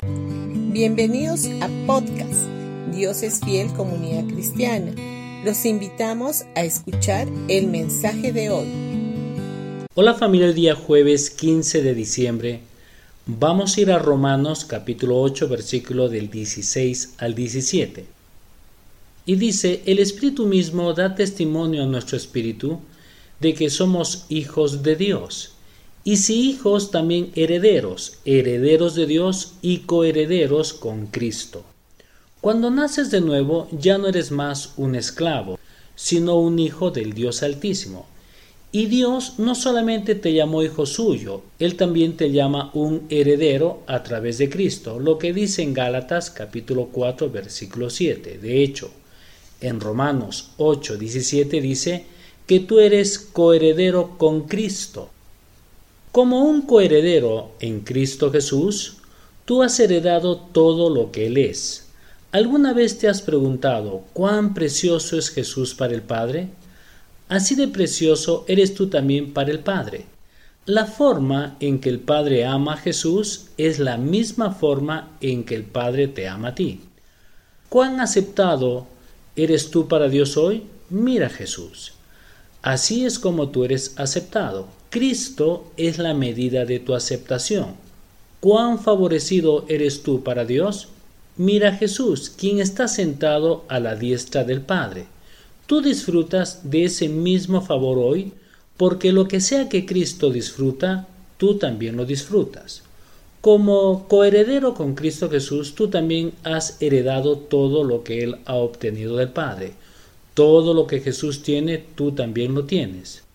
Bienvenidos a podcast Dios es fiel comunidad cristiana. Los invitamos a escuchar el mensaje de hoy. Hola familia, el día jueves 15 de diciembre vamos a ir a Romanos capítulo 8 versículo del 16 al 17. Y dice, el Espíritu mismo da testimonio a nuestro Espíritu de que somos hijos de Dios. Y si hijos, también herederos, herederos de Dios y coherederos con Cristo. Cuando naces de nuevo, ya no eres más un esclavo, sino un hijo del Dios Altísimo. Y Dios no solamente te llamó hijo suyo, Él también te llama un heredero a través de Cristo, lo que dice en Gálatas capítulo 4 versículo 7. De hecho, en Romanos 8 17 dice que tú eres coheredero con Cristo. Como un coheredero en Cristo Jesús, tú has heredado todo lo que Él es. ¿Alguna vez te has preguntado cuán precioso es Jesús para el Padre? Así de precioso eres tú también para el Padre. La forma en que el Padre ama a Jesús es la misma forma en que el Padre te ama a ti. ¿Cuán aceptado eres tú para Dios hoy? Mira Jesús. Así es como tú eres aceptado. Cristo es la medida de tu aceptación. ¿Cuán favorecido eres tú para Dios? Mira Jesús, quien está sentado a la diestra del Padre. Tú disfrutas de ese mismo favor hoy, porque lo que sea que Cristo disfruta, tú también lo disfrutas. Como coheredero con Cristo Jesús, tú también has heredado todo lo que Él ha obtenido del Padre. Todo lo que Jesús tiene, tú también lo tienes.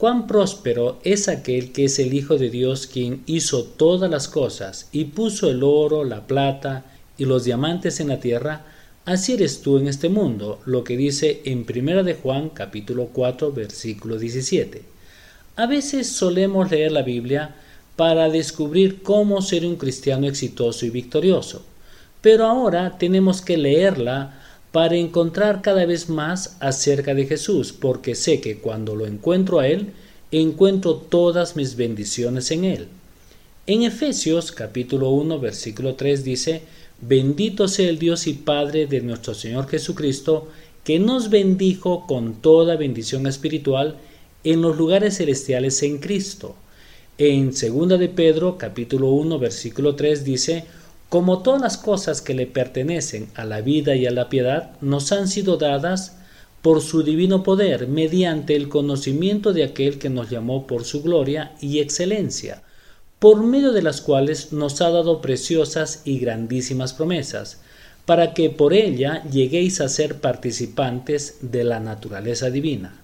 Cuán próspero es aquel que es el Hijo de Dios quien hizo todas las cosas y puso el oro, la plata y los diamantes en la tierra, así eres tú en este mundo, lo que dice en 1 de Juan capítulo 4 versículo 17. A veces solemos leer la Biblia para descubrir cómo ser un cristiano exitoso y victorioso, pero ahora tenemos que leerla para encontrar cada vez más acerca de Jesús, porque sé que cuando lo encuentro a Él, encuentro todas mis bendiciones en Él. En Efesios capítulo 1 versículo 3 dice, Bendito sea el Dios y Padre de nuestro Señor Jesucristo, que nos bendijo con toda bendición espiritual en los lugares celestiales en Cristo. En 2 de Pedro capítulo 1 versículo 3 dice, como todas las cosas que le pertenecen a la vida y a la piedad nos han sido dadas por su divino poder, mediante el conocimiento de aquel que nos llamó por su gloria y excelencia, por medio de las cuales nos ha dado preciosas y grandísimas promesas, para que por ella lleguéis a ser participantes de la naturaleza divina.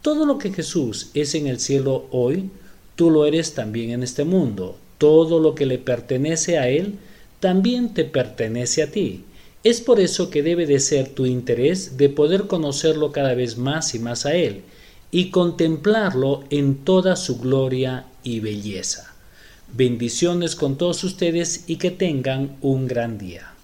Todo lo que Jesús es en el cielo hoy, tú lo eres también en este mundo. Todo lo que le pertenece a Él, también te pertenece a ti. Es por eso que debe de ser tu interés de poder conocerlo cada vez más y más a Él y contemplarlo en toda su gloria y belleza. Bendiciones con todos ustedes y que tengan un gran día.